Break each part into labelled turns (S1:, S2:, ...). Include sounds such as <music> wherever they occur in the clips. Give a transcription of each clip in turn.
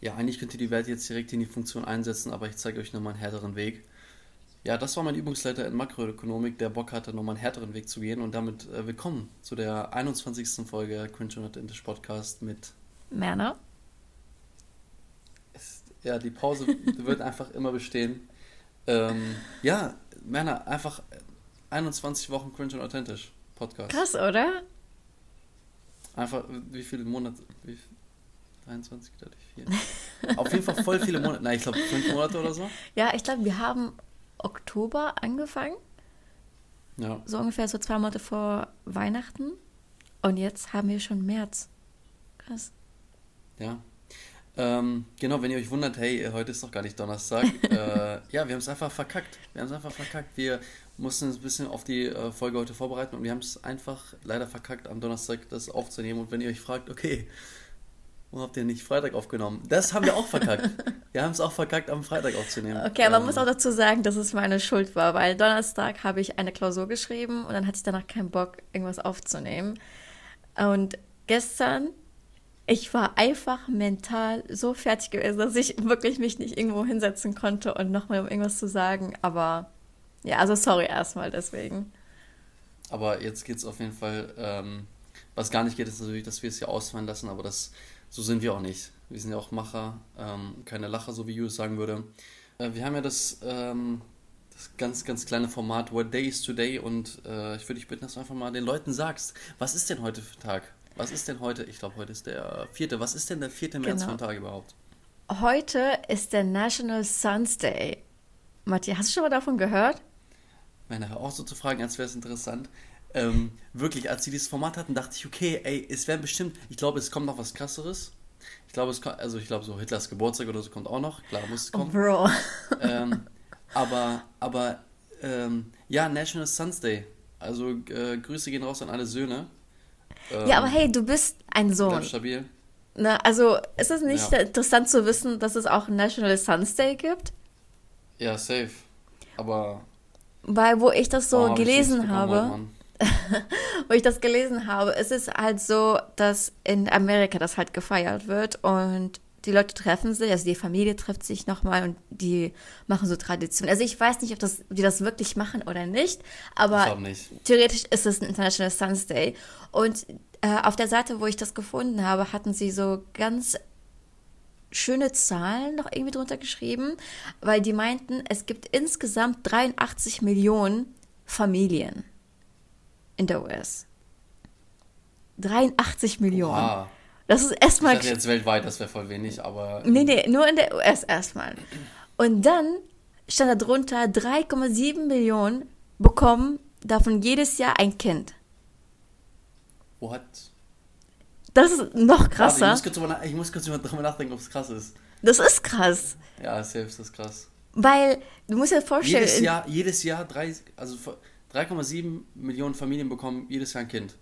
S1: Ja, eigentlich könnt ihr die Welt jetzt direkt in die Funktion einsetzen, aber ich zeige euch nochmal einen härteren Weg. Ja, das war mein Übungsleiter in Makroökonomik, der Bock hatte, nochmal einen härteren Weg zu gehen. Und damit äh, willkommen zu der 21. Folge Cringe und Indisch Podcast mit
S2: Merner.
S1: Ja, die Pause <laughs> wird einfach immer bestehen. Ähm, ja, Männer, einfach 21 Wochen Cringe und Authentisch Podcast.
S2: Krass, oder?
S1: Einfach, wie viele Monate? Wie, 23 dadurch vier. Auf jeden Fall voll viele Monate. Nein, ich glaube fünf Monate oder so.
S2: Ja, ich glaube, wir haben Oktober angefangen.
S1: Ja.
S2: So ungefähr so zwei Monate vor Weihnachten. Und jetzt haben wir schon März. Krass.
S1: Ja. Ähm, genau, wenn ihr euch wundert, hey, heute ist doch gar nicht Donnerstag. <laughs> äh, ja, wir haben es einfach verkackt. Wir haben es einfach verkackt. Wir mussten uns ein bisschen auf die äh, Folge heute vorbereiten und wir haben es einfach leider verkackt, am Donnerstag das aufzunehmen. Und wenn ihr euch fragt, okay, Warum habt ihr nicht Freitag aufgenommen? Das haben wir auch verkackt. <laughs> wir haben es auch verkackt, am Freitag aufzunehmen.
S2: Okay, aber man ähm, muss auch dazu sagen, dass es meine Schuld war, weil Donnerstag habe ich eine Klausur geschrieben und dann hatte ich danach keinen Bock, irgendwas aufzunehmen. Und gestern, ich war einfach mental so fertig gewesen, dass ich wirklich mich nicht irgendwo hinsetzen konnte und nochmal um irgendwas zu sagen. Aber ja, also sorry erstmal deswegen.
S1: Aber jetzt geht es auf jeden Fall. Ähm, was gar nicht geht, ist natürlich, dass wir es hier ausfallen lassen, aber das so sind wir auch nicht. Wir sind ja auch Macher, ähm, keine Lacher, so wie Julius sagen würde. Äh, wir haben ja das, ähm, das ganz, ganz kleine Format What Day is Today und äh, ich würde dich bitten, dass du einfach mal den Leuten sagst, was ist denn heute für Tag? Was ist denn heute? Ich glaube, heute ist der vierte. Was ist denn der vierte März genau. für ein Tag überhaupt?
S2: Heute ist der National Sons Day. Matthias, hast du schon mal davon gehört?
S1: Meine auch so zu fragen, als wäre es interessant. Ähm, wirklich, als sie dieses Format hatten, dachte ich, okay, ey, es wäre bestimmt, ich glaube, es kommt noch was krasseres. Ich glaube, es kommt, also ich glaube, so Hitlers Geburtstag oder so kommt auch noch, klar muss es kommen. Oh, Bro. <laughs> ähm, aber, aber, ähm, ja, National Sons Day. Also äh, Grüße gehen raus an alle Söhne.
S2: Ähm, ja, aber hey, du bist ein Sohn. Bleib stabil. Na, also ist es nicht ja. interessant zu wissen, dass es auch National Sons Day gibt?
S1: Ja, safe. Aber.
S2: Weil, wo ich das so oh, gelesen habe. <laughs> wo ich das gelesen habe, es ist halt so, dass in Amerika das halt gefeiert wird und die Leute treffen sich, also die Familie trifft sich nochmal und die machen so Traditionen. Also ich weiß nicht, ob das, die das wirklich machen oder nicht, aber nicht. theoretisch ist es ein International Sons Day. Und äh, auf der Seite, wo ich das gefunden habe, hatten sie so ganz schöne Zahlen noch irgendwie drunter geschrieben, weil die meinten, es gibt insgesamt 83 Millionen Familien in der US. 83 Millionen. Wow. Das ist erstmal.
S1: Ich dachte jetzt weltweit, das wäre voll wenig, aber.
S2: Nee, nee, nur in der US erstmal. Und dann stand da drunter, 3,7 Millionen bekommen davon jedes Jahr ein Kind.
S1: What?
S2: Das ist noch krasser.
S1: Warte, ich, muss kurz ich muss kurz drüber nachdenken, ob es krass ist.
S2: Das ist krass.
S1: Ja, selbst ist krass.
S2: Weil, du musst dir vorstellen.
S1: Jedes Jahr, jedes Jahr drei, also 3,7 Millionen Familien bekommen jedes Jahr ein Kind.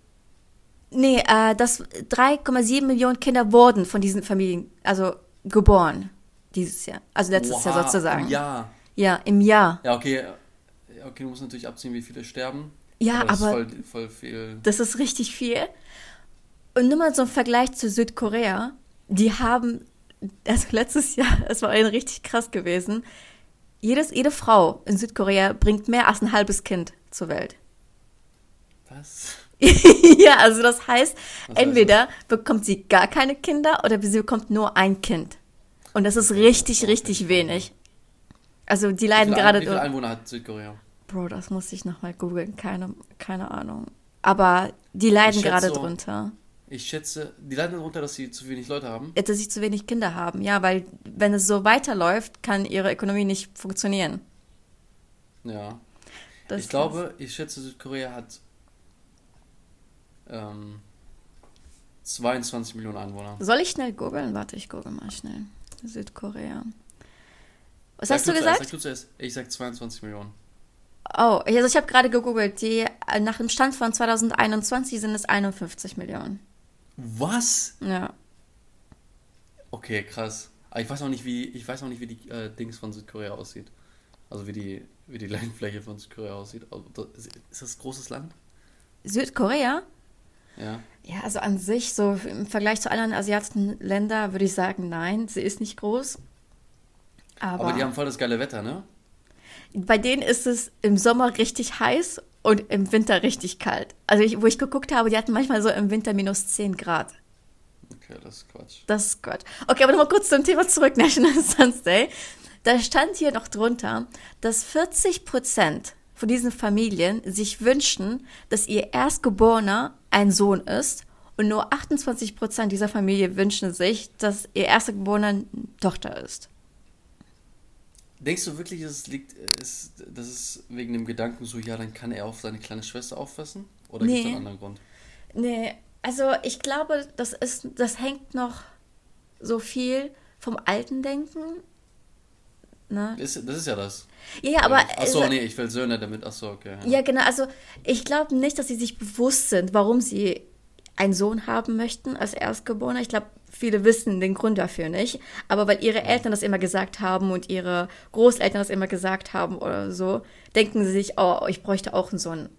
S2: Nee, äh, das 3,7 Millionen Kinder wurden von diesen Familien, also geboren dieses Jahr. Also letztes Oha, Jahr sozusagen. Im Jahr. Ja, im Jahr.
S1: Ja, okay. Okay, du musst natürlich abziehen, wie viele sterben.
S2: Ja, aber, das aber ist voll, voll viel. Das ist richtig viel. Und nur mal so ein Vergleich zu Südkorea. Die haben, also letztes Jahr, <laughs> es war richtig krass gewesen. Jedes, jede Frau in Südkorea bringt mehr als ein halbes Kind zur Welt.
S1: Was? <laughs>
S2: ja, also das heißt, Was entweder heißt das? bekommt sie gar keine Kinder oder sie bekommt nur ein Kind. Und das ist richtig, richtig wenig. Also die leiden
S1: wie
S2: gerade.
S1: Wie viele Einwohner hat Südkorea?
S2: Bro, das muss ich nochmal googeln. Keine, keine Ahnung. Aber die leiden gerade so, drunter.
S1: Ich schätze, die leiden darunter, dass sie zu wenig Leute haben.
S2: Dass sie zu wenig Kinder haben, ja, weil wenn es so weiterläuft, kann ihre Ökonomie nicht funktionieren.
S1: Ja. Das ich glaube, ich schätze, Südkorea hat ähm, 22 Millionen Einwohner.
S2: Soll ich schnell googeln? Warte, ich google mal schnell. Südkorea. Was sag hast du gesagt?
S1: Sag du zuerst. Ich sag 22 Millionen.
S2: Oh, also ich habe gerade gegoogelt. Die, äh, nach dem Stand von 2021 sind es 51 Millionen.
S1: Was?
S2: Ja.
S1: Okay, krass. Aber ich weiß auch nicht, wie, ich weiß auch nicht, wie die äh, Dings von Südkorea aussieht. Also wie die, wie die Landfläche von Südkorea aussieht. Also, ist das ein großes Land?
S2: Südkorea?
S1: Ja.
S2: Ja, also an sich, so im Vergleich zu anderen asiatischen Ländern würde ich sagen, nein, sie ist nicht groß.
S1: Aber, Aber die haben voll das geile Wetter, ne?
S2: Bei denen ist es im Sommer richtig heiß und im Winter richtig kalt. Also ich, wo ich geguckt habe, die hatten manchmal so im Winter minus 10 Grad.
S1: Okay, das ist Quatsch.
S2: Das ist Quatsch. Okay, aber nochmal kurz zum Thema zurück, National Sons Day. Da stand hier noch drunter, dass 40 Prozent von diesen Familien sich wünschen, dass ihr Erstgeborener ein Sohn ist und nur 28 Prozent dieser Familie wünschen sich, dass ihr Erstgeborener eine Tochter ist.
S1: Denkst du wirklich, dass es liegt, ist, das ist wegen dem Gedanken so, ja, dann kann er auf seine kleine Schwester aufpassen? Oder nee. gibt es einen anderen Grund?
S2: Nee, also ich glaube, das ist, das hängt noch so viel vom alten Denken.
S1: Ne? Ist, das ist ja das.
S2: Ja, ja aber.
S1: Achso, also, nee, ich will Söhne damit. Achso, okay.
S2: Ja. ja, genau. Also, ich glaube nicht, dass sie sich bewusst sind, warum sie einen Sohn haben möchten als Erstgeborener. Ich glaube, viele wissen den Grund dafür nicht. Aber weil ihre Eltern das immer gesagt haben und ihre Großeltern das immer gesagt haben oder so, denken sie sich, oh, ich bräuchte auch einen Sohn,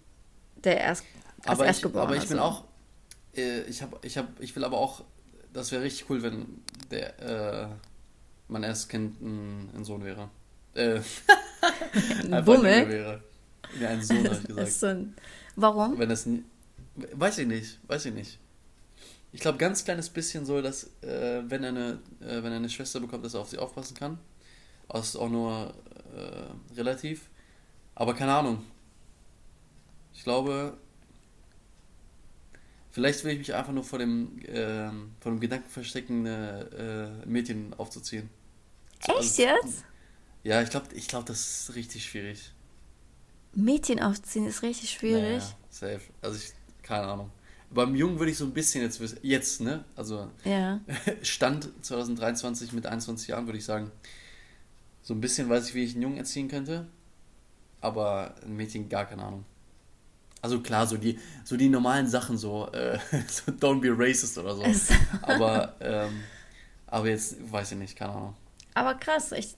S2: der erst als
S1: aber Erstgeborener ich, Aber ich bin auch, äh, ich, hab, ich, hab, ich will aber auch, das wäre richtig cool, wenn der, äh, mein erstes Kind ein, ein Sohn wäre. Äh, <laughs> ein Bummel? Wäre. Ja, ein Sohn, habe ich <laughs> gesagt.
S2: so ein, warum?
S1: Wenn das, weiß ich nicht, weiß ich nicht. Ich glaube, ganz kleines bisschen so, dass äh, wenn, er eine, äh, wenn er eine Schwester bekommt, dass er auf sie aufpassen kann. Das ist auch nur äh, relativ. Aber keine Ahnung. Ich glaube, vielleicht will ich mich einfach nur vor dem, äh, vor dem Gedanken verstecken, eine, äh, Mädchen aufzuziehen.
S2: Echt also, jetzt?
S1: Ja, ich glaube, ich glaub, das ist richtig schwierig.
S2: Mädchen aufziehen ist richtig schwierig.
S1: Ja, safe. Also ich, keine Ahnung. Beim Jungen würde ich so ein bisschen jetzt wissen, jetzt, ne? Also
S2: ja. <laughs>
S1: Stand 2023 mit 21 Jahren würde ich sagen, so ein bisschen weiß ich, wie ich einen Jungen erziehen könnte, aber ein Mädchen gar keine Ahnung. Also klar, so die, so die normalen Sachen, so, äh, <laughs> so don't be racist oder so. aber, ähm, aber jetzt weiß ich nicht, keine Ahnung.
S2: Aber krass, ich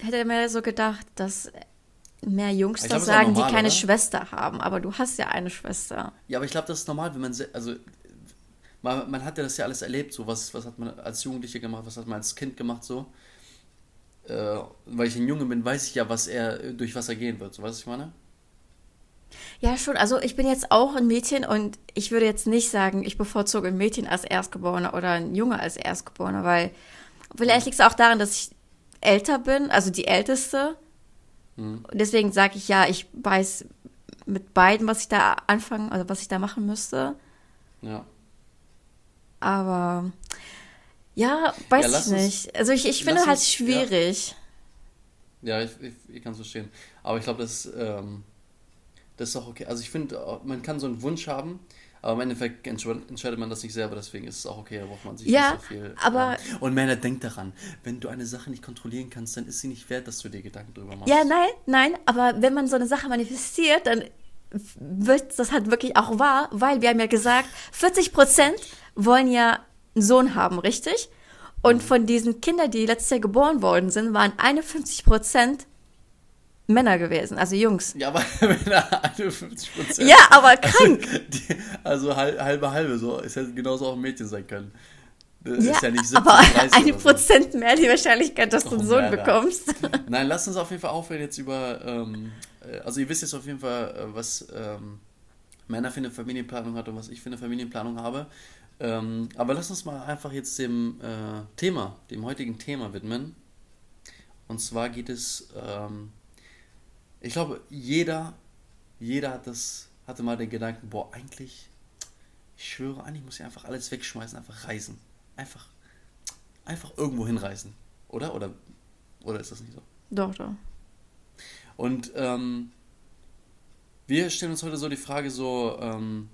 S2: hätte mir so gedacht, dass mehr Jungs das sagen, normal, die keine oder? Schwester haben. Aber du hast ja eine Schwester.
S1: Ja, aber ich glaube, das ist normal, wenn man, also man, man hat ja das ja alles erlebt, so was, was hat man als Jugendliche gemacht, was hat man als Kind gemacht, so. Äh, weil ich ein Junge bin, weiß ich ja, was er, durch was er gehen wird, so weißt du, ich meine?
S2: Ja, schon. Also ich bin jetzt auch ein Mädchen und ich würde jetzt nicht sagen, ich bevorzuge ein Mädchen als Erstgeborener oder ein Junge als Erstgeborener, weil vielleicht liegt es auch daran, dass ich älter bin, also die Älteste. Mhm. Deswegen sage ich ja, ich weiß mit beiden, was ich da anfangen, also was ich da machen müsste.
S1: Ja.
S2: Aber ja, weiß ja, ich nicht. Also ich, ich finde halt schwierig.
S1: Ja, ja ich, ich, ich kann es verstehen. Aber ich glaube, das, ähm, das ist auch okay. Also ich finde, man kann so einen Wunsch haben, aber im Endeffekt entscheidet man das nicht selber, deswegen ist es auch okay, da braucht man sich
S2: ja,
S1: nicht so viel.
S2: Aber
S1: ähm, und Männer, denk daran, wenn du eine Sache nicht kontrollieren kannst, dann ist sie nicht wert, dass du dir Gedanken drüber machst.
S2: Ja, nein, nein, aber wenn man so eine Sache manifestiert, dann wird das halt wirklich auch wahr, weil wir haben ja gesagt, 40 Prozent wollen ja einen Sohn haben, richtig? Und mhm. von diesen Kindern, die letztes Jahr geboren worden sind, waren 51 Prozent Männer gewesen, also Jungs.
S1: Ja, aber <laughs> Männer 51 Prozent.
S2: Ja, aber also krank.
S1: Also, <laughs> die, also halbe halbe, so. Es hätte genauso auch ein Mädchen sein können.
S2: Das ja, ist ja nicht 70, aber eine Prozent so. mehr die Wahrscheinlichkeit, dass du einen Sohn bekommst. <laughs>
S1: Nein, lass uns auf jeden Fall aufhören jetzt über, ähm, äh, also ihr wisst jetzt auf jeden Fall, äh, was ähm, Männer für eine Familienplanung hat und was ich für eine Familienplanung habe. Ähm, aber lass uns mal einfach jetzt dem äh, Thema, dem heutigen Thema widmen. Und zwar geht es ähm, ich glaube, jeder, jeder hat das, hatte mal den Gedanken, boah, eigentlich, ich schwöre, eigentlich muss ich einfach alles wegschmeißen, einfach reisen. Einfach, einfach irgendwo hinreisen. Oder? Oder, oder ist das nicht so?
S2: Doch, doch.
S1: Und ähm, wir stellen uns heute so die Frage so, ähm,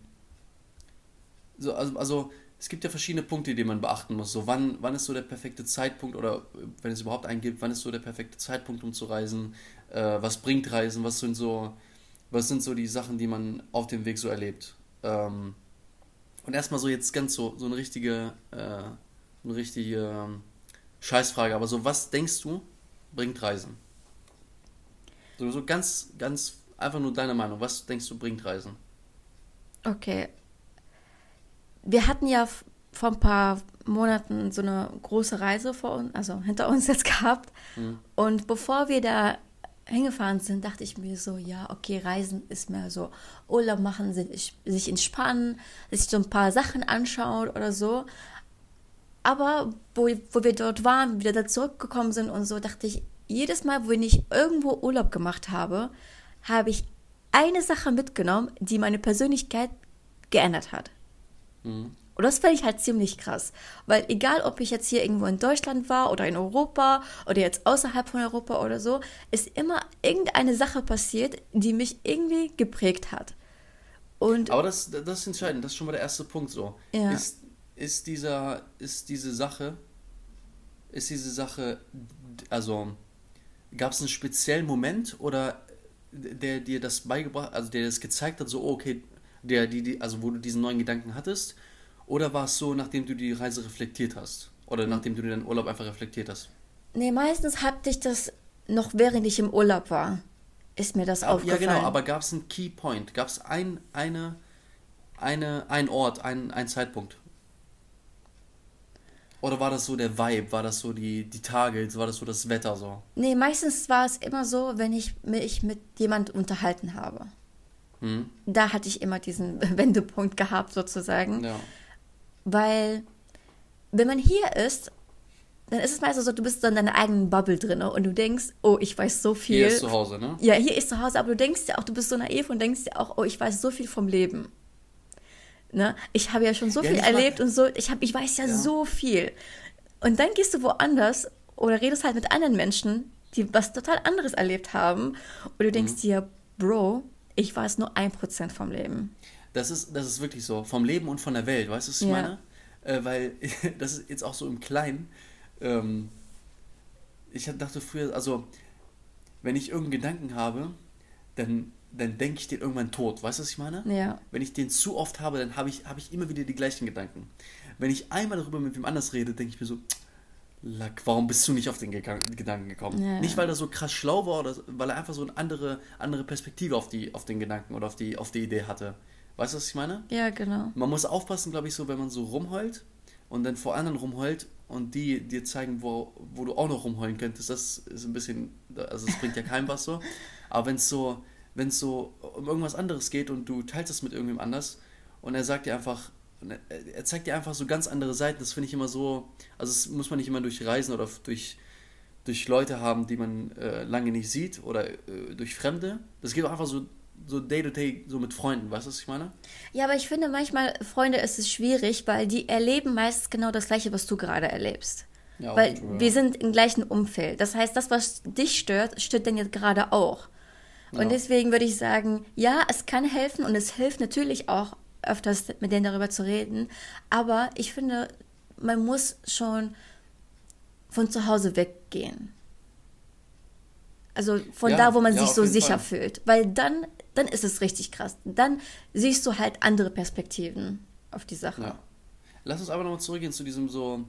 S1: so also, also es gibt ja verschiedene Punkte, die man beachten muss. So, wann, wann ist so der perfekte Zeitpunkt oder wenn es überhaupt einen gibt, wann ist so der perfekte Zeitpunkt, um zu reisen? Äh, was bringt Reisen? Was sind so, was sind so die Sachen, die man auf dem Weg so erlebt? Ähm, und erstmal so jetzt ganz so, so eine richtige, äh, eine richtige ähm, Scheißfrage, aber so, was denkst du, bringt Reisen? So, so ganz, ganz einfach nur deine Meinung. Was denkst du, bringt Reisen?
S2: Okay, wir hatten ja vor ein paar Monaten so eine große Reise vor uns, also hinter uns jetzt gehabt. Mhm. Und bevor wir da hingefahren sind, dachte ich mir so, ja, okay, Reisen ist mehr so Urlaub machen, sich, sich entspannen, sich so ein paar Sachen anschauen oder so. Aber wo, wo wir dort waren, wieder da zurückgekommen sind und so, dachte ich, jedes Mal, wo ich irgendwo Urlaub gemacht habe, habe ich eine Sache mitgenommen, die meine Persönlichkeit geändert hat. Mhm. Und das fände ich halt ziemlich krass. Weil egal, ob ich jetzt hier irgendwo in Deutschland war oder in Europa oder jetzt außerhalb von Europa oder so, ist immer irgendeine Sache passiert, die mich irgendwie geprägt hat.
S1: Und Aber das, das ist entscheidend, das ist schon mal der erste Punkt so. Ja. Ist, ist, dieser, ist diese Sache, ist diese Sache, also gab es einen speziellen Moment oder der dir das beigebracht, also der das gezeigt hat, so, oh, okay, der, die, die, also wo du diesen neuen Gedanken hattest? Oder war es so, nachdem du die Reise reflektiert hast? Oder nachdem du deinen Urlaub einfach reflektiert hast?
S2: Nee, meistens hatte ich das noch während ich im Urlaub war. Ist mir das aber, aufgefallen.
S1: Ja, genau, aber gab es einen Key Point? Gab es ein, eine, eine, ein Ort, ein, ein Zeitpunkt? Oder war das so der Vibe? War das so die, die Tage? War das so das Wetter so?
S2: Nee, meistens war es immer so, wenn ich mich mit jemand unterhalten habe. Hm. Da hatte ich immer diesen <laughs> Wendepunkt gehabt, sozusagen. Ja. Weil, wenn man hier ist, dann ist es meistens so, du bist so in deiner eigenen Bubble drin und du denkst, oh, ich weiß so viel. Hier ist zu Hause, ne? Ja, hier ist zu Hause, aber du denkst ja auch, du bist so naiv und denkst ja auch, oh, ich weiß so viel vom Leben. Ne? Ich habe ja schon so ja, viel erlebt und so, ich, hab, ich weiß ja, ja so viel. Und dann gehst du woanders oder redest halt mit anderen Menschen, die was total anderes erlebt haben und du denkst mhm. dir, Bro, ich weiß nur ein Prozent vom Leben.
S1: Das ist, das ist wirklich so. Vom Leben und von der Welt, weißt du, was ich ja. meine? Äh, weil <laughs> das ist jetzt auch so im Kleinen. Ähm, ich dachte früher, also, wenn ich irgendeinen Gedanken habe, dann, dann denke ich den irgendwann tot. Weißt du, was ich meine? Ja. Wenn ich den zu oft habe, dann habe ich, hab ich immer wieder die gleichen Gedanken. Wenn ich einmal darüber mit wem anders rede, denke ich mir so, Lack, warum bist du nicht auf den Gedanken gekommen? Ja. Nicht, weil er so krass schlau war, oder weil er einfach so eine andere, andere Perspektive auf, die, auf den Gedanken oder auf die, auf die Idee hatte. Weißt du, was ich meine?
S2: Ja, genau.
S1: Man muss aufpassen, glaube ich, so, wenn man so rumheult und dann vor anderen rumheult und die dir zeigen, wo, wo du auch noch rumheulen könntest, das ist ein bisschen, also das bringt ja keinem was so. Aber wenn es so, wenn es so um irgendwas anderes geht und du teilst es mit irgendjemand anders und er sagt dir einfach, er zeigt dir einfach so ganz andere Seiten, das finde ich immer so, also das muss man nicht immer durch Reisen oder durch, durch Leute haben, die man äh, lange nicht sieht oder äh, durch Fremde. Das geht auch einfach so so Day-to-Day, so mit Freunden, weißt du, was ich meine?
S2: Ja, aber ich finde manchmal, Freunde, ist es schwierig, weil die erleben meistens genau das Gleiche, was du gerade erlebst. Ja, weil true, ja. wir sind im gleichen Umfeld. Das heißt, das, was dich stört, stört dann jetzt gerade auch. Und ja. deswegen würde ich sagen, ja, es kann helfen und es hilft natürlich auch öfters mit denen darüber zu reden. Aber ich finde, man muss schon von zu Hause weggehen. Also von ja, da, wo man ja, sich so sicher Fall. fühlt. Weil dann dann ist es richtig krass. Dann siehst du halt andere Perspektiven auf die Sache. Ja.
S1: Lass uns aber nochmal zurückgehen zu diesem so,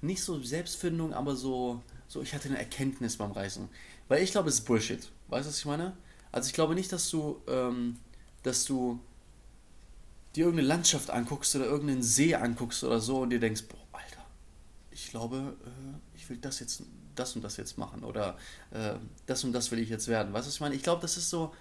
S1: nicht so Selbstfindung, aber so, so ich hatte eine Erkenntnis beim Reisen. Weil ich glaube, es ist Bullshit. Weißt du, was ich meine? Also ich glaube nicht, dass du, ähm, dass du dir irgendeine Landschaft anguckst oder irgendeinen See anguckst oder so und dir denkst, boah, Alter, ich glaube, äh, ich will das jetzt, das und das jetzt machen oder äh, das und das will ich jetzt werden. Weißt du, was ich meine? Ich glaube, das ist so,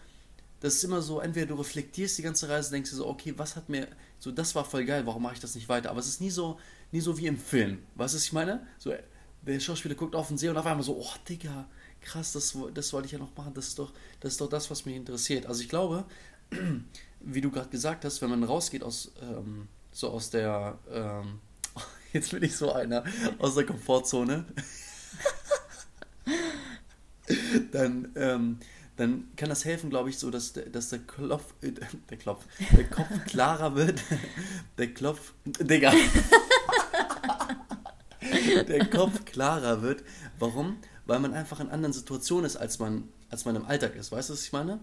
S1: das ist immer so, entweder du reflektierst die ganze Reise, denkst du so, okay, was hat mir, so, das war voll geil, warum mache ich das nicht weiter? Aber es ist nie so, nie so wie im Film. Weißt du, was ich meine? So, der Schauspieler guckt auf den See und auf einmal so, oh, Digga, krass, das, das wollte ich ja noch machen, das ist doch, das ist doch das, was mich interessiert. Also ich glaube, <clears throat> wie du gerade gesagt hast, wenn man rausgeht aus, ähm, so aus der, ähm, <laughs> jetzt bin ich so einer, aus der Komfortzone, <laughs> dann, ähm, dann kann das helfen, glaube ich, so, dass, dass der Klopf, äh, der Klopf, der Kopf <laughs> klarer wird. Der Klopf, Digga. der Kopf klarer wird. Warum? Weil man einfach in anderen Situationen ist, als man, als man im Alltag ist. Weißt du, was ich meine?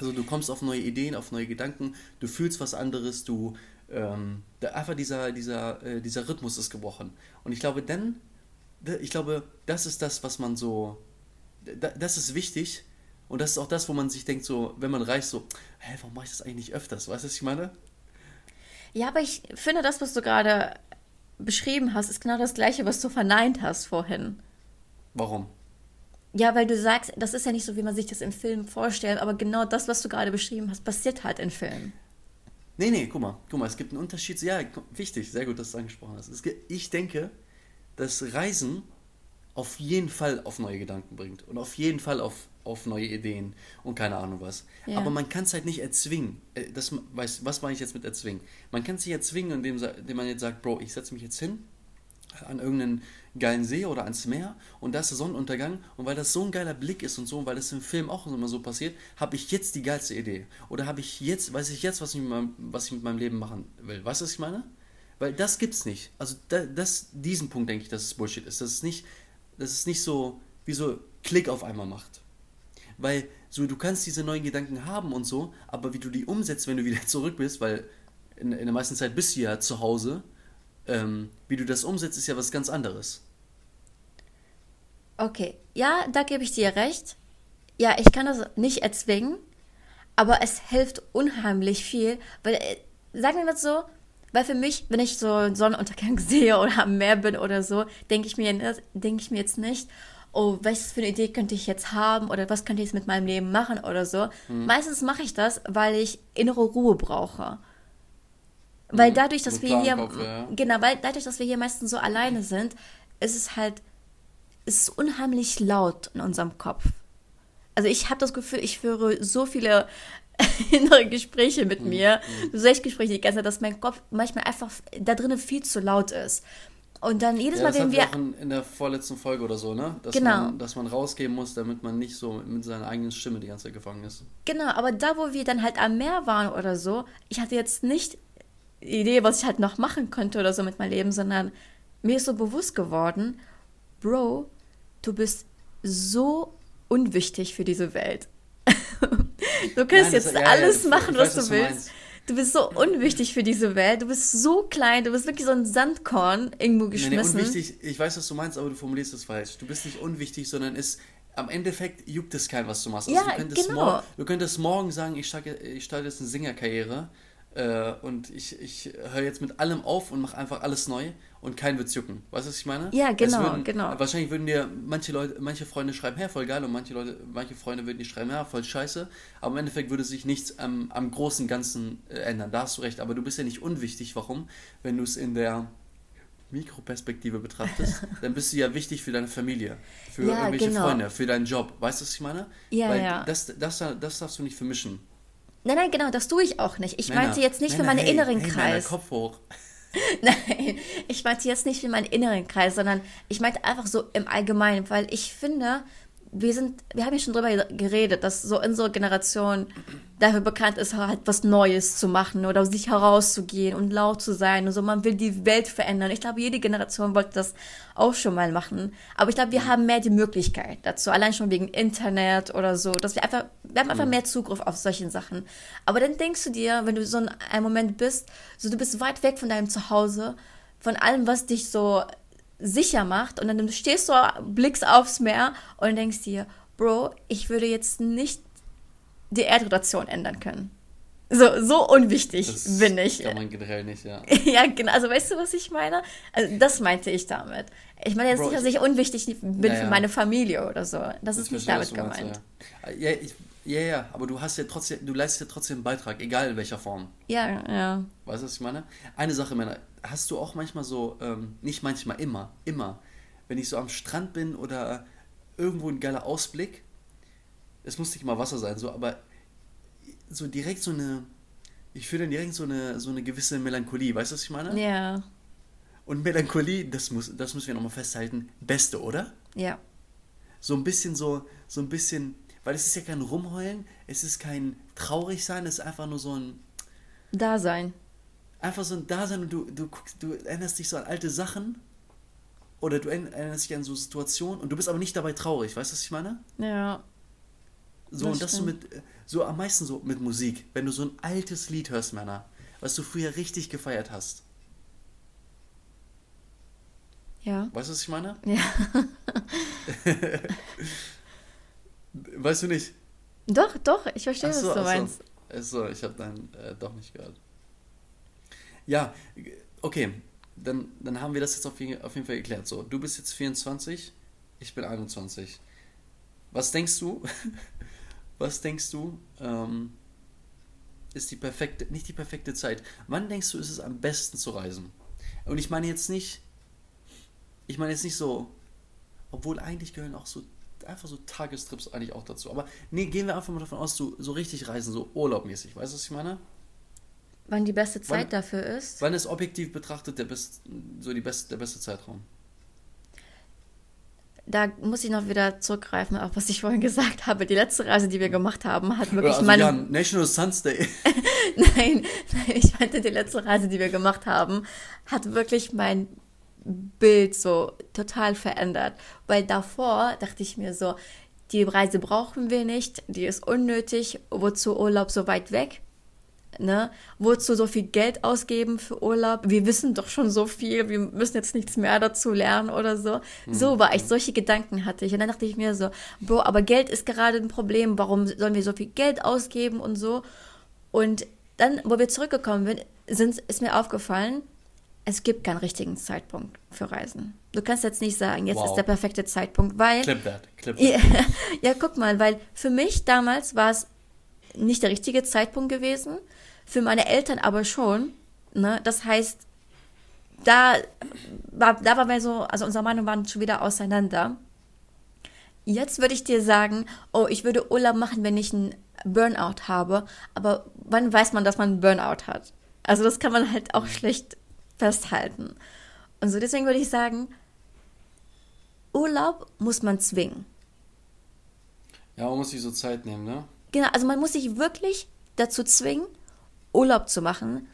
S1: Also du kommst auf neue Ideen, auf neue Gedanken, du fühlst was anderes, du ähm, einfach dieser, dieser, äh, dieser Rhythmus ist gebrochen. Und ich glaube, dann, ich glaube, das ist das, was man so, das ist wichtig, und das ist auch das, wo man sich denkt, so, wenn man reist, so, hä, warum mache ich das eigentlich nicht öfters? Weißt du, was ich meine?
S2: Ja, aber ich finde, das, was du gerade beschrieben hast, ist genau das Gleiche, was du verneint hast vorhin.
S1: Warum?
S2: Ja, weil du sagst, das ist ja nicht so, wie man sich das im Film vorstellt, aber genau das, was du gerade beschrieben hast, passiert halt in Filmen.
S1: Nee, nee, guck mal, guck mal, es gibt einen Unterschied. Ja, wichtig, sehr gut, dass du es angesprochen hast. ich denke, dass Reisen auf jeden Fall auf neue Gedanken bringt und auf jeden Fall auf, auf neue Ideen und keine Ahnung was. Ja. Aber man kann es halt nicht erzwingen. Äh, das, weiß, was meine ich jetzt mit erzwingen? Man kann es nicht erzwingen, indem, indem man jetzt sagt, Bro, ich setze mich jetzt hin an irgendeinen geilen See oder ans Meer und da ist der Sonnenuntergang und weil das so ein geiler Blick ist und so weil das im Film auch immer so passiert, habe ich jetzt die geilste Idee oder habe ich jetzt, weiß ich jetzt, was ich, mit meinem, was ich mit meinem Leben machen will. Weißt du, was ich meine? Weil das gibt's nicht. Also da, das, diesen Punkt denke ich, dass es Bullshit ist. Das ist nicht, dass es nicht so wie so Klick auf einmal macht. Weil so, du kannst diese neuen Gedanken haben und so, aber wie du die umsetzt, wenn du wieder <laughs> zurück bist, weil in, in der meisten Zeit bist du ja zu Hause, ähm, wie du das umsetzt, ist ja was ganz anderes.
S2: Okay, ja, da gebe ich dir recht. Ja, ich kann das nicht erzwingen, aber es hilft unheimlich viel, weil, äh, sagen wir mal so, weil für mich, wenn ich so einen Sonnenuntergang <laughs> sehe oder am Meer bin oder so, denke ich, mir, denk ich mir jetzt nicht, oh, was für eine Idee könnte ich jetzt haben oder was könnte ich jetzt mit meinem Leben machen oder so. Mhm. Meistens mache ich das, weil ich innere Ruhe brauche. Weil mhm. dadurch, dass wir hier, Kopf, ja. genau, weil dadurch, dass wir hier meistens so alleine sind, ist es halt, ist es unheimlich laut in unserem Kopf. Also ich habe das Gefühl, ich führe so viele <laughs> innere Gespräche mit mhm. mir, mhm. Selbstgespräche die ganze Zeit, dass mein Kopf manchmal einfach da drinnen viel zu laut ist. Und dann jedes
S1: ja,
S2: Mal,
S1: wenn wir. Auch in, in, der vorletzten Folge oder so, ne? Dass genau. Man, dass man rausgehen muss, damit man nicht so mit seiner eigenen Stimme die ganze Zeit gefangen ist.
S2: Genau, aber da, wo wir dann halt am Meer waren oder so, ich hatte jetzt nicht Idee, was ich halt noch machen könnte oder so mit meinem Leben, sondern mir ist so bewusst geworden, Bro, du bist so unwichtig für diese Welt. <laughs> du kannst Nein, jetzt ja, alles ja, machen, was weiß, du willst. Du, du bist so unwichtig für diese Welt. Du bist so klein. Du bist wirklich so ein Sandkorn irgendwo geschmissen.
S1: Nee, nee, unwichtig. Ich weiß, was du meinst, aber du formulierst es falsch. Du bist nicht unwichtig, sondern es am Endeffekt juckt es kein, was du machst. Also ja, du, könntest genau. morgen, du könntest morgen sagen, ich starte, ich starte jetzt eine Singerkarriere äh, und ich, ich höre jetzt mit allem auf und mache einfach alles neu und kein wird's jucken. Weißt du, was ich meine?
S2: Ja, genau, würden, genau.
S1: Wahrscheinlich würden dir manche Leute, manche Freunde schreiben, hey, voll geil, und manche Leute, manche Freunde würden dir schreiben, ja, voll scheiße. Aber im Endeffekt würde sich nichts am, am großen Ganzen äh, ändern. Da hast du recht. Aber du bist ja nicht unwichtig. Warum? Wenn du es in der Mikroperspektive betrachtest, <laughs> dann bist du ja wichtig für deine Familie, für ja, irgendwelche genau. Freunde, für deinen Job. Weißt du, was ich meine? Ja, Weil ja. Das, das, das darfst du nicht vermischen.
S2: Nein, nein, genau, das tue ich auch nicht. Ich Männer, meinte jetzt nicht Männer, für meinen hey, inneren hey, Kreis. Männer,
S1: Kopf hoch. <laughs>
S2: Nein, ich meinte jetzt nicht für meinen inneren Kreis, sondern ich meinte einfach so im Allgemeinen, weil ich finde, wir sind, wir haben ja schon drüber geredet, dass so unsere Generation dafür bekannt ist, halt was Neues zu machen oder sich herauszugehen und laut zu sein und so. Man will die Welt verändern. Ich glaube, jede Generation wollte das auch schon mal machen. Aber ich glaube, wir haben mehr die Möglichkeit dazu. Allein schon wegen Internet oder so, dass wir einfach, wir haben einfach mehr Zugriff auf solche Sachen. Aber dann denkst du dir, wenn du so in einem Moment bist, so du bist weit weg von deinem Zuhause, von allem, was dich so sicher macht und dann stehst du, blickst aufs Meer und denkst dir, Bro, ich würde jetzt nicht die Erdrotation ändern können. So, so unwichtig das bin ich.
S1: Kann man generell nicht, ja. <laughs>
S2: ja, genau. Also weißt du, was ich meine? Also, das meinte ich damit. Ich meine jetzt Bro, nicht, dass ich unwichtig bin ja, für meine Familie oder so. Das ist nicht damit gemeint.
S1: Meinst, ja. Ja, ich, ja, ja, aber du hast ja trotzdem, du leistest ja trotzdem einen Beitrag, egal in welcher Form.
S2: Ja, ja.
S1: Weißt du, was ich meine? Eine Sache, Männer, hast du auch manchmal so, ähm, nicht manchmal, immer, immer, wenn ich so am Strand bin oder irgendwo ein geiler Ausblick, es muss nicht mal Wasser sein, so, aber so direkt so eine, ich fühle dann direkt so eine, so eine gewisse Melancholie, weißt du, was ich meine?
S2: Ja.
S1: Und Melancholie, das, muss, das müssen wir nochmal festhalten, beste, oder?
S2: Ja.
S1: So ein bisschen so, so ein bisschen, weil es ist ja kein Rumheulen, es ist kein Traurigsein, es ist einfach nur so ein
S2: Dasein
S1: einfach so ein Dasein und du, du, guckst, du erinnerst dich so an alte Sachen oder du erinnerst dich an so Situationen und du bist aber nicht dabei traurig, weißt du, was ich meine?
S2: Ja.
S1: So, das und das so mit, so am meisten so mit Musik, wenn du so ein altes Lied hörst, Männer, was du früher richtig gefeiert hast.
S2: Ja.
S1: Weißt du, was ich meine?
S2: Ja. <laughs>
S1: weißt du nicht?
S2: Doch, doch, ich verstehe, so, was du meinst.
S1: Achso, ich habe deinen äh, doch nicht gehört. Ja, okay. Dann, dann haben wir das jetzt auf jeden, auf jeden Fall geklärt. So, du bist jetzt 24, ich bin 21. Was denkst du? <laughs> Was denkst du? Ähm, ist die perfekte, nicht die perfekte Zeit. Wann denkst du, ist es am besten zu reisen? Und ich meine jetzt nicht, ich meine jetzt nicht so, obwohl eigentlich gehören auch so einfach so Tagestrips eigentlich auch dazu. Aber nee, gehen wir einfach mal davon aus, so, so richtig reisen, so urlaubmäßig. Weißt du, was ich meine?
S2: Wann die beste Zeit wann, dafür ist?
S1: Wann ist objektiv betrachtet der best, so die best, der beste Zeitraum?
S2: Da muss ich noch wieder zurückgreifen auf was ich vorhin gesagt habe. Die letzte Reise, die wir gemacht haben, hat wirklich also, meine. Ja, National Suns Day. <laughs> <laughs> nein, nein, ich meinte, die letzte Reise, die wir gemacht haben, hat wirklich mein Bild so total verändert. Weil davor dachte ich mir so, die Reise brauchen wir nicht, die ist unnötig, wozu Urlaub so weit weg? Ne? Wozu so viel Geld ausgeben für Urlaub? Wir wissen doch schon so viel, wir müssen jetzt nichts mehr dazu lernen oder so. Mhm. So war ich, solche Gedanken hatte ich. Und dann dachte ich mir so, Bro, aber Geld ist gerade ein Problem, warum sollen wir so viel Geld ausgeben und so? Und dann, wo wir zurückgekommen sind, ist mir aufgefallen, es gibt keinen richtigen Zeitpunkt für Reisen. Du kannst jetzt nicht sagen, jetzt wow. ist der perfekte Zeitpunkt, weil. Clip that, clip that. Ja, <laughs> ja, guck mal, weil für mich damals war es nicht der richtige Zeitpunkt gewesen, für meine Eltern aber schon. Ne? Das heißt, da war, da waren wir so, also unsere Meinungen waren schon wieder auseinander. Jetzt würde ich dir sagen, oh, ich würde Urlaub machen, wenn ich einen Burnout habe. Aber wann weiß man, dass man einen Burnout hat? Also das kann man halt auch schlecht festhalten. Und so deswegen würde ich sagen, Urlaub muss man zwingen.
S1: Ja, man muss sich so Zeit nehmen, ne?
S2: Genau, also man muss sich wirklich dazu zwingen, Urlaub zu machen.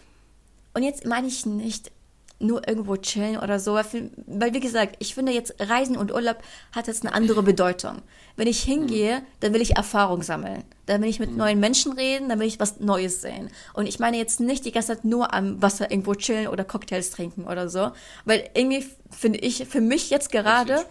S2: Und jetzt meine ich nicht nur irgendwo chillen oder so, weil wie gesagt, ich finde jetzt Reisen und Urlaub hat jetzt eine andere Bedeutung. Wenn ich hingehe, dann will ich Erfahrung sammeln. Dann will ich mit mhm. neuen Menschen reden, dann will ich was Neues sehen. Und ich meine jetzt nicht die ganze Zeit nur am Wasser irgendwo chillen oder Cocktails trinken oder so, weil irgendwie finde ich für mich jetzt gerade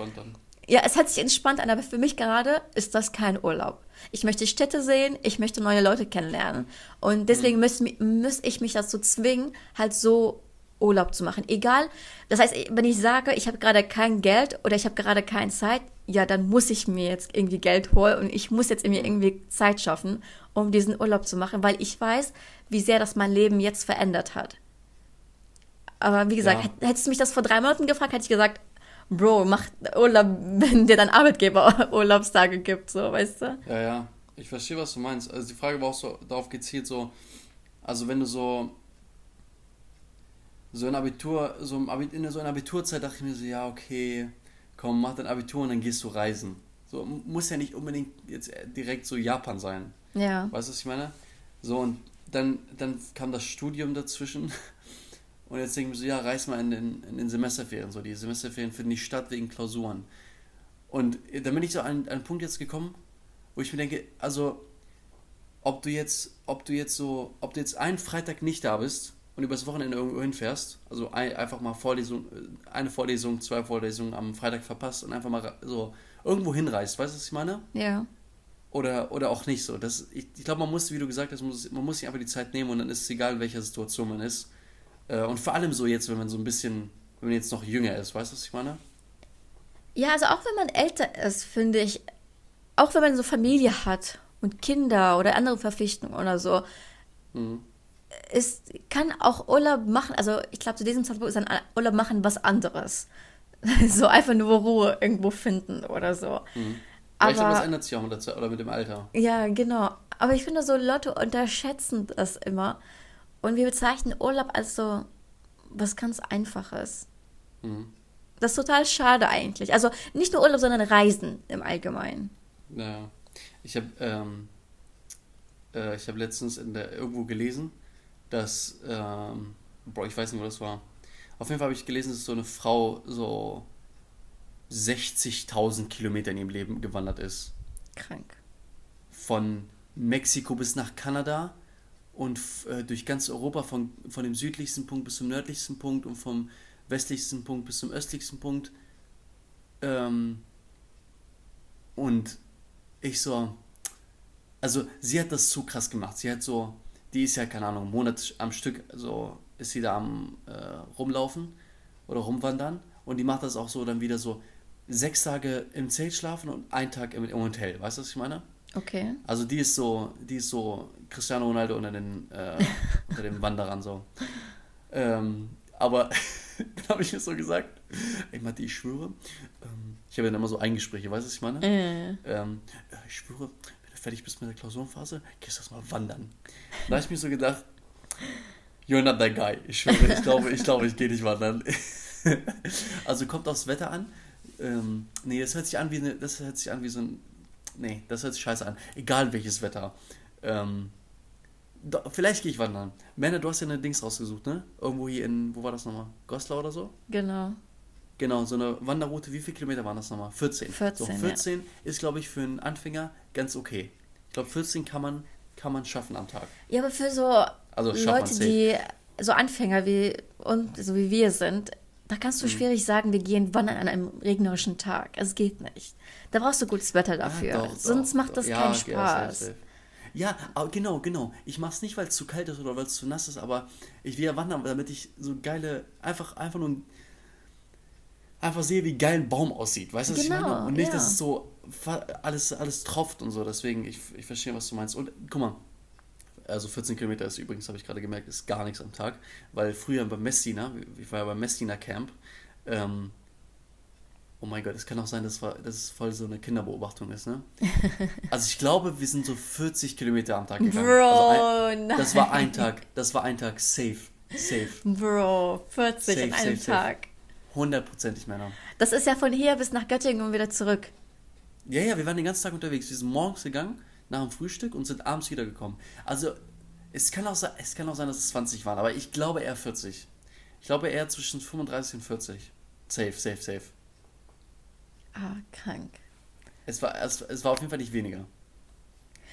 S2: ja, es hat sich entspannt an, aber für mich gerade ist das kein Urlaub. Ich möchte Städte sehen, ich möchte neue Leute kennenlernen. Und deswegen mhm. muss, ich mich dazu zwingen, halt so Urlaub zu machen. Egal, das heißt, wenn ich sage, ich habe gerade kein Geld oder ich habe gerade keine Zeit, ja, dann muss ich mir jetzt irgendwie Geld holen und ich muss jetzt irgendwie Zeit schaffen, um diesen Urlaub zu machen, weil ich weiß, wie sehr das mein Leben jetzt verändert hat. Aber wie gesagt, ja. hättest du mich das vor drei Monaten gefragt, hätte ich gesagt, Bro, mach Urlaub, <laughs> wenn dir dein Arbeitgeber Urlaubstage gibt, so, weißt du?
S1: Ja, ja. Ich verstehe, was du meinst. Also die Frage war auch so darauf gezielt, so, also wenn du so so ein Abitur, so in so einer Abiturzeit dachte ich mir so, ja, okay, komm, mach dein Abitur und dann gehst du reisen. So, muss ja nicht unbedingt jetzt direkt so Japan sein. Ja. Weißt du, was ich meine? So, und dann, dann kam das Studium dazwischen. Und jetzt denke ich mir so, ja, reis mal in den, in den Semesterferien. So, die Semesterferien finden nicht statt wegen Klausuren. Und dann bin ich so an, an einen Punkt jetzt gekommen, wo ich mir denke, also, ob du jetzt, ob du jetzt so, ob du jetzt einen Freitag nicht da bist und übers Wochenende irgendwo hinfährst, also ein, einfach mal Vorlesung, eine Vorlesung, zwei Vorlesungen am Freitag verpasst und einfach mal so irgendwo hinreist, weißt du, was ich meine? Ja. Oder, oder auch nicht so. Das, ich ich glaube, man muss, wie du gesagt hast, muss, man muss sich einfach die Zeit nehmen und dann ist es egal, in welcher Situation man ist. Äh, und vor allem so jetzt, wenn man so ein bisschen, wenn man jetzt noch jünger ist, weißt du, was ich meine?
S2: Ja, also auch wenn man älter ist, finde ich, auch wenn man so Familie hat und Kinder oder andere Verpflichtungen oder so, mhm es kann auch Urlaub machen, also ich glaube, zu diesem Zeitpunkt ist ein Urlaub machen was anderes. <laughs> so einfach nur Ruhe irgendwo finden oder so. Mhm.
S1: Aber, ich glaube, das ändert sich auch mit der Zeit oder mit dem Alter.
S2: Ja, genau. Aber ich finde so, Leute unterschätzen das immer. Und wir bezeichnen Urlaub als so was ganz Einfaches. Mhm. Das ist total schade eigentlich. Also nicht nur Urlaub, sondern Reisen im Allgemeinen.
S1: Ja. Ich habe ähm, äh, hab letztens in der, irgendwo gelesen, dass, ähm, boah, ich weiß nicht, wo das war. Auf jeden Fall habe ich gelesen, dass so eine Frau so 60.000 Kilometer in ihrem Leben gewandert ist. Krank. Von Mexiko bis nach Kanada und äh, durch ganz Europa, von, von dem südlichsten Punkt bis zum nördlichsten Punkt und vom westlichsten Punkt bis zum östlichsten Punkt. Ähm, und ich so, also sie hat das zu krass gemacht. Sie hat so die ist ja, keine Ahnung, Monat am Stück so ist sie da am äh, rumlaufen oder rumwandern und die macht das auch so dann wieder so sechs Tage im Zelt schlafen und einen Tag im, im Hotel. Weißt du, was ich meine? Okay. Also die ist so, die ist so Cristiano Ronaldo unter den, äh, <laughs> unter den Wanderern so. Ähm, aber <laughs> dann habe ich mir so gesagt, ey Matti, ich schwöre, ähm, ich habe ja immer so Eingespräche, weißt du, was ich meine? Äh. Ähm, ich schwöre, wenn du fertig bist mit der Klausurenphase, gehst du erstmal wandern. Da habe ich mir so gedacht, you're not that guy. Ich schwöre, ich glaube, ich, glaube, ich gehe nicht wandern. <laughs> also kommt aufs Wetter an. Ähm, nee, das hört sich an wie eine, das hört sich an wie so ein, nee, das hört sich scheiße an. Egal welches Wetter. Ähm, do, vielleicht gehe ich wandern. Männer, du hast ja eine Dings rausgesucht, ne? Irgendwo hier in, wo war das nochmal? Goslar oder so? Genau. Genau, so eine Wanderroute, wie viele Kilometer waren das nochmal? 14. 14, so, 14 ja. ist, glaube ich, für einen Anfänger ganz okay. Ich glaube, 14 kann man, kann man schaffen am Tag.
S2: Ja, aber für so also, Leute, die so Anfänger wie und so wie wir sind, da kannst du mhm. schwierig sagen, wir gehen wandern an einem regnerischen Tag. Es geht nicht. Da brauchst du gutes Wetter dafür. Ja, doch, Sonst
S1: doch, macht das ja, keinen Spaß. Ja, genau, genau. Ich mach's nicht, weil es zu kalt ist oder weil es zu nass ist, aber ich will ja wandern, damit ich so geile, einfach, einfach nur einfach sehe, wie geil ein Baum aussieht. Weißt du, was genau, ich meine? Und nicht, ja. dass es so alles, alles tropft und so. Deswegen, ich, ich verstehe, was du meinst. Und guck mal, also 14 Kilometer ist übrigens, habe ich gerade gemerkt, ist gar nichts am Tag. Weil früher bei Messina, ich war ja beim Messina Camp, ähm, oh mein Gott, es kann auch sein, dass, dass es voll so eine Kinderbeobachtung ist, ne? <laughs> Also ich glaube, wir sind so 40 Kilometer am Tag gegangen. Bro, also ein, das war ein Tag, das war ein Tag safe, safe. Bro, 40 safe, an einem safe, Tag. Hundertprozentig Männer.
S2: Das ist ja von hier bis nach Göttingen und wieder zurück.
S1: Ja, ja, wir waren den ganzen Tag unterwegs. Wir sind morgens gegangen, nach dem Frühstück und sind abends wiedergekommen. Also, es kann, auch, es kann auch sein, dass es 20 waren, aber ich glaube eher 40. Ich glaube eher zwischen 35 und 40. Safe, safe, safe. Ah, krank. Es war, es, es war auf jeden Fall nicht weniger.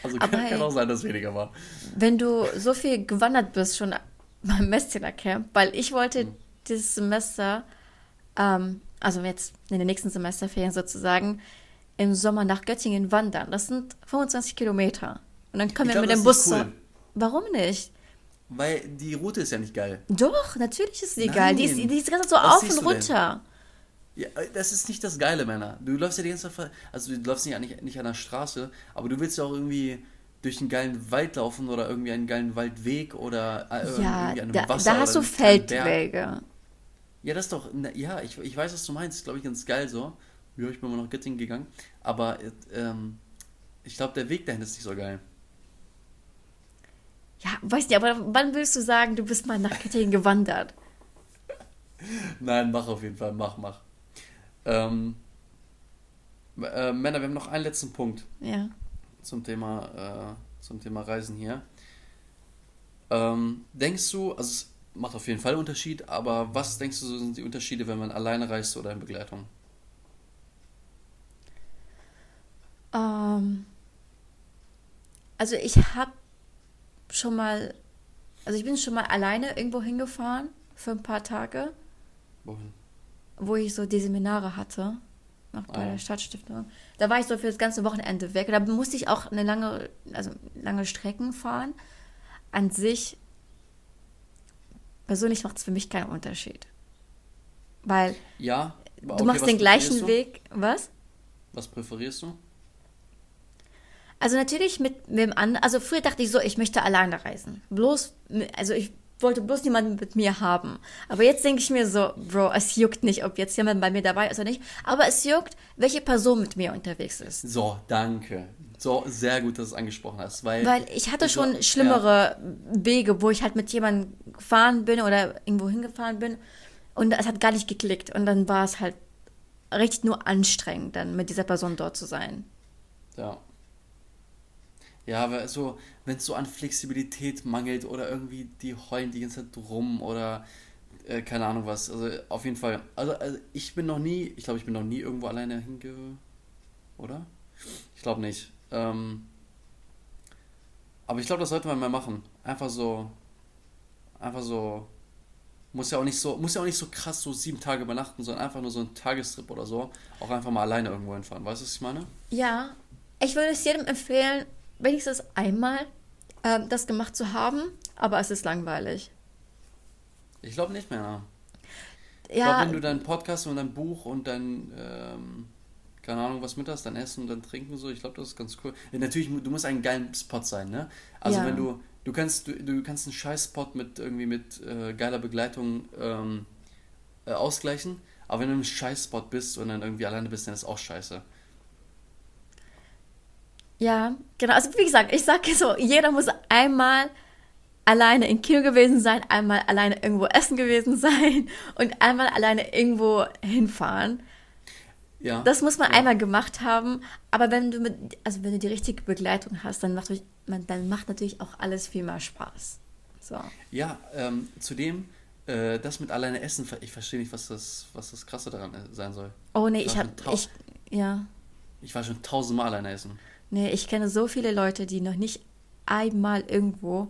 S1: Also kann, hey, kann, auch sein, dass es weniger war.
S2: Wenn du so viel gewandert bist schon beim Messdiener Camp, weil ich wollte hm. dieses Semester ähm, also jetzt in den nächsten Semesterferien sozusagen, im Sommer nach Göttingen wandern. Das sind 25 Kilometer. Und dann können ich wir glaub, mit dem Bus. Cool. Warum nicht?
S1: Weil die Route ist ja nicht geil.
S2: Doch, natürlich ist sie Nein. geil. Die ist, die ist ganz so Was auf und runter.
S1: Ja, das ist nicht das Geile, Männer. Du läufst ja die ganze Zeit, also du läufst nicht, nicht, nicht an der Straße, aber du willst ja auch irgendwie durch einen geilen Wald laufen oder irgendwie einen geilen Waldweg oder äh, ja, irgendwie an einem da, Wasser. Da hast du Feldwege. Ja, das ist doch, ja, ich, ich weiß, was du meinst, glaube ich, ganz geil so. Ja, ich bin mal nach Göttingen gegangen, aber ähm, ich glaube, der Weg dahin ist nicht so geil.
S2: Ja, weißt du, aber wann willst du sagen, du bist mal nach Göttingen gewandert? <laughs>
S1: Nein, mach auf jeden Fall, mach, mach. Ähm, äh, Männer, wir haben noch einen letzten Punkt. Ja. Zum Thema, äh, zum Thema Reisen hier. Ähm, denkst du, also macht auf jeden Fall Unterschied, aber was denkst du, sind die Unterschiede, wenn man alleine reist oder in Begleitung?
S2: Ähm, also ich habe schon mal, also ich bin schon mal alleine irgendwo hingefahren für ein paar Tage. Wohin? Wo ich so die Seminare hatte, noch bei der Stadtstiftung. Da war ich so für das ganze Wochenende weg. Da musste ich auch eine lange, also lange Strecken fahren. An sich persönlich macht es für mich keinen Unterschied. Weil ja, okay, du machst den gleichen
S1: du? Weg. Was? Was präferierst du?
S2: Also natürlich mit, mit dem anderen, also früher dachte ich so, ich möchte alleine reisen. Bloß, also ich wollte bloß niemanden mit mir haben. Aber jetzt denke ich mir so, Bro, es juckt nicht, ob jetzt jemand bei mir dabei ist oder nicht. Aber es juckt, welche Person mit mir unterwegs ist.
S1: So, danke. So, sehr gut, dass du es angesprochen hast. Weil,
S2: weil ich hatte schon so, schlimmere ja. Wege, wo ich halt mit jemandem gefahren bin oder irgendwo hingefahren bin und es hat gar nicht geklickt. Und dann war es halt richtig nur anstrengend, dann mit dieser Person dort zu sein.
S1: Ja. Ja, aber so, wenn es so an Flexibilität mangelt oder irgendwie die heulen die ganze Zeit rum oder äh, keine Ahnung was. Also auf jeden Fall. Also, also ich bin noch nie, ich glaube, ich bin noch nie irgendwo alleine hinge. Oder? Ich glaube nicht. Ähm, aber ich glaube, das sollte man mal machen. Einfach so. Einfach so. Muss ja auch nicht so, muss ja auch nicht so krass so sieben Tage übernachten, sondern einfach nur so ein Tagestrip oder so. Auch einfach mal alleine irgendwo hinfahren. Weißt du, was ich meine?
S2: Ja. Ich würde es jedem empfehlen, wenigstens einmal äh, das gemacht zu haben, aber es ist langweilig.
S1: Ich glaube nicht mehr. Ich ja. glaube, wenn du deinen Podcast und dein Buch und dein, ähm, keine Ahnung, was mit hast, dein Essen und dein Trinken so, ich glaube, das ist ganz cool. Ja, natürlich, du musst ein geiler Spot sein, ne? Also ja. wenn du, du kannst, du, du kannst einen Scheiß-Spot mit irgendwie mit äh, geiler Begleitung ähm, äh, ausgleichen, aber wenn du ein Scheiß-Spot bist und dann irgendwie alleine bist, dann ist auch scheiße.
S2: Ja, genau. Also wie gesagt, ich sage so, jeder muss einmal alleine im Kino gewesen sein, einmal alleine irgendwo essen gewesen sein <laughs> und einmal alleine irgendwo hinfahren. Ja. Das muss man ja. einmal gemacht haben, aber wenn du mit, also wenn du die richtige Begleitung hast, dann macht, dann macht natürlich auch alles viel mehr Spaß. So.
S1: Ja, ähm, zudem, äh, das mit alleine essen, ich verstehe nicht, was das, was das Krasse daran sein soll. Oh nee, ich, ich habe, ich, ja. Ich war schon tausendmal alleine essen.
S2: Nee, ich kenne so viele Leute, die noch nicht einmal irgendwo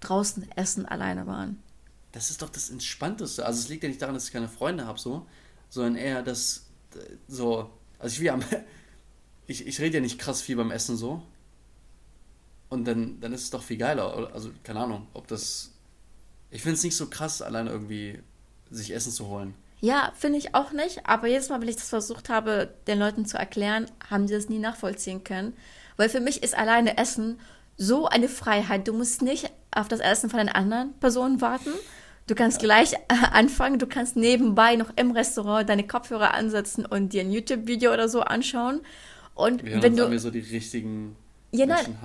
S2: draußen essen alleine waren.
S1: Das ist doch das Entspannteste. Also es liegt ja nicht daran, dass ich keine Freunde habe, so, sondern eher, dass so, also ich will am, <laughs> ich, ich rede ja nicht krass viel beim Essen so. Und dann, dann ist es doch viel geiler. Also, keine Ahnung, ob das. Ich finde es nicht so krass, alleine irgendwie sich Essen zu holen.
S2: Ja, finde ich auch nicht. Aber jedes Mal, wenn ich das versucht habe, den Leuten zu erklären, haben die das nie nachvollziehen können. Weil für mich ist alleine Essen so eine Freiheit. Du musst nicht auf das Essen von den anderen Personen warten. Du kannst gleich <laughs> anfangen. Du kannst nebenbei noch im Restaurant deine Kopfhörer ansetzen und dir ein YouTube-Video oder so anschauen. Und
S1: wir wenn du so die richtigen ja,
S2: nein.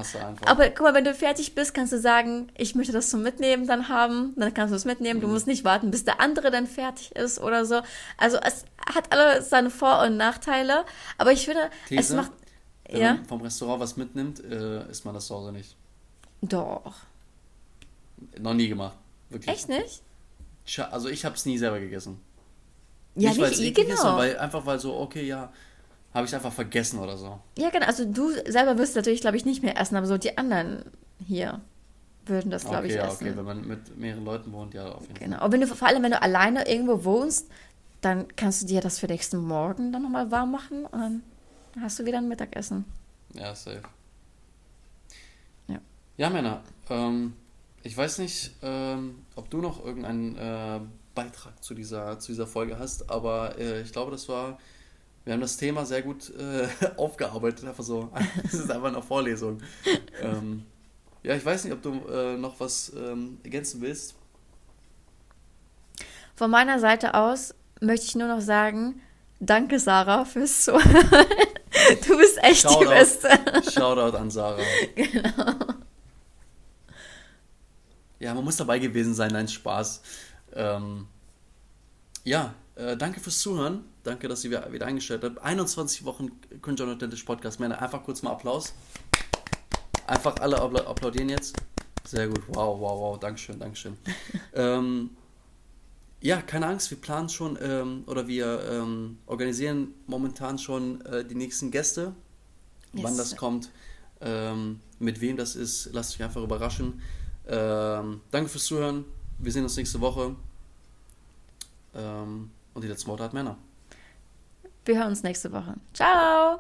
S2: Aber guck mal, wenn du fertig bist, kannst du sagen, ich möchte das zum Mitnehmen dann haben. Dann kannst du es mitnehmen. Mhm. Du musst nicht warten, bis der andere dann fertig ist oder so. Also es hat alle seine Vor- und Nachteile. Aber ich finde, These, es macht.
S1: Wenn ja? man vom Restaurant was mitnimmt, äh, isst man das zu Hause nicht. Doch. Noch nie gemacht. Wirklich. Echt nicht? Also ich habe es nie selber gegessen. Ja, nicht, weil es eklig genau. ist, sondern weil, einfach weil so, okay, ja, habe ich es einfach vergessen oder so.
S2: Ja, genau. Also du selber wirst natürlich, glaube ich, nicht mehr essen, aber so die anderen hier würden das, glaube okay, ich,
S1: ja, essen. Okay, wenn man mit mehreren Leuten wohnt, ja,
S2: auf jeden genau. Fall. Und wenn du, vor allem, wenn du alleine irgendwo wohnst, dann kannst du dir das für nächsten Morgen dann nochmal warm machen und dann hast du wieder ein Mittagessen.
S1: Ja, safe. Ja. Ja, Männer, ähm, ich weiß nicht, ähm, ob du noch irgendeinen äh, Beitrag zu dieser, zu dieser Folge hast, aber äh, ich glaube, das war wir haben das Thema sehr gut äh, <laughs> aufgearbeitet, einfach so. <laughs> Es ist einfach eine Vorlesung. ähm, ja, ich weiß nicht, ob du äh, noch was ähm, ergänzen willst.
S2: Von meiner Seite aus möchte ich nur noch sagen, danke Sarah fürs Zuhören. <laughs> du bist echt Shoutout, die Beste.
S1: Shoutout an Sarah. Genau. Ja, man muss dabei gewesen sein, nein, Spaß. Ähm, ja, äh, danke fürs Zuhören. Danke, dass ihr wieder eingestellt habt. 21 Wochen Kunjon Authentisch Podcast. Männer, einfach kurz mal Applaus. Einfach alle applaudieren jetzt. Sehr gut. Wow, wow, wow. Dankeschön, Dankeschön. <laughs> ähm, ja, keine Angst, wir planen schon ähm, oder wir ähm, organisieren momentan schon äh, die nächsten Gäste. Yes. Wann das kommt, ähm, mit wem das ist, lasst euch einfach überraschen. Ähm, danke fürs Zuhören. Wir sehen uns nächste Woche. Ähm, und die letzten Worte hat Männer.
S2: Wir hören uns nächste Woche. Ciao!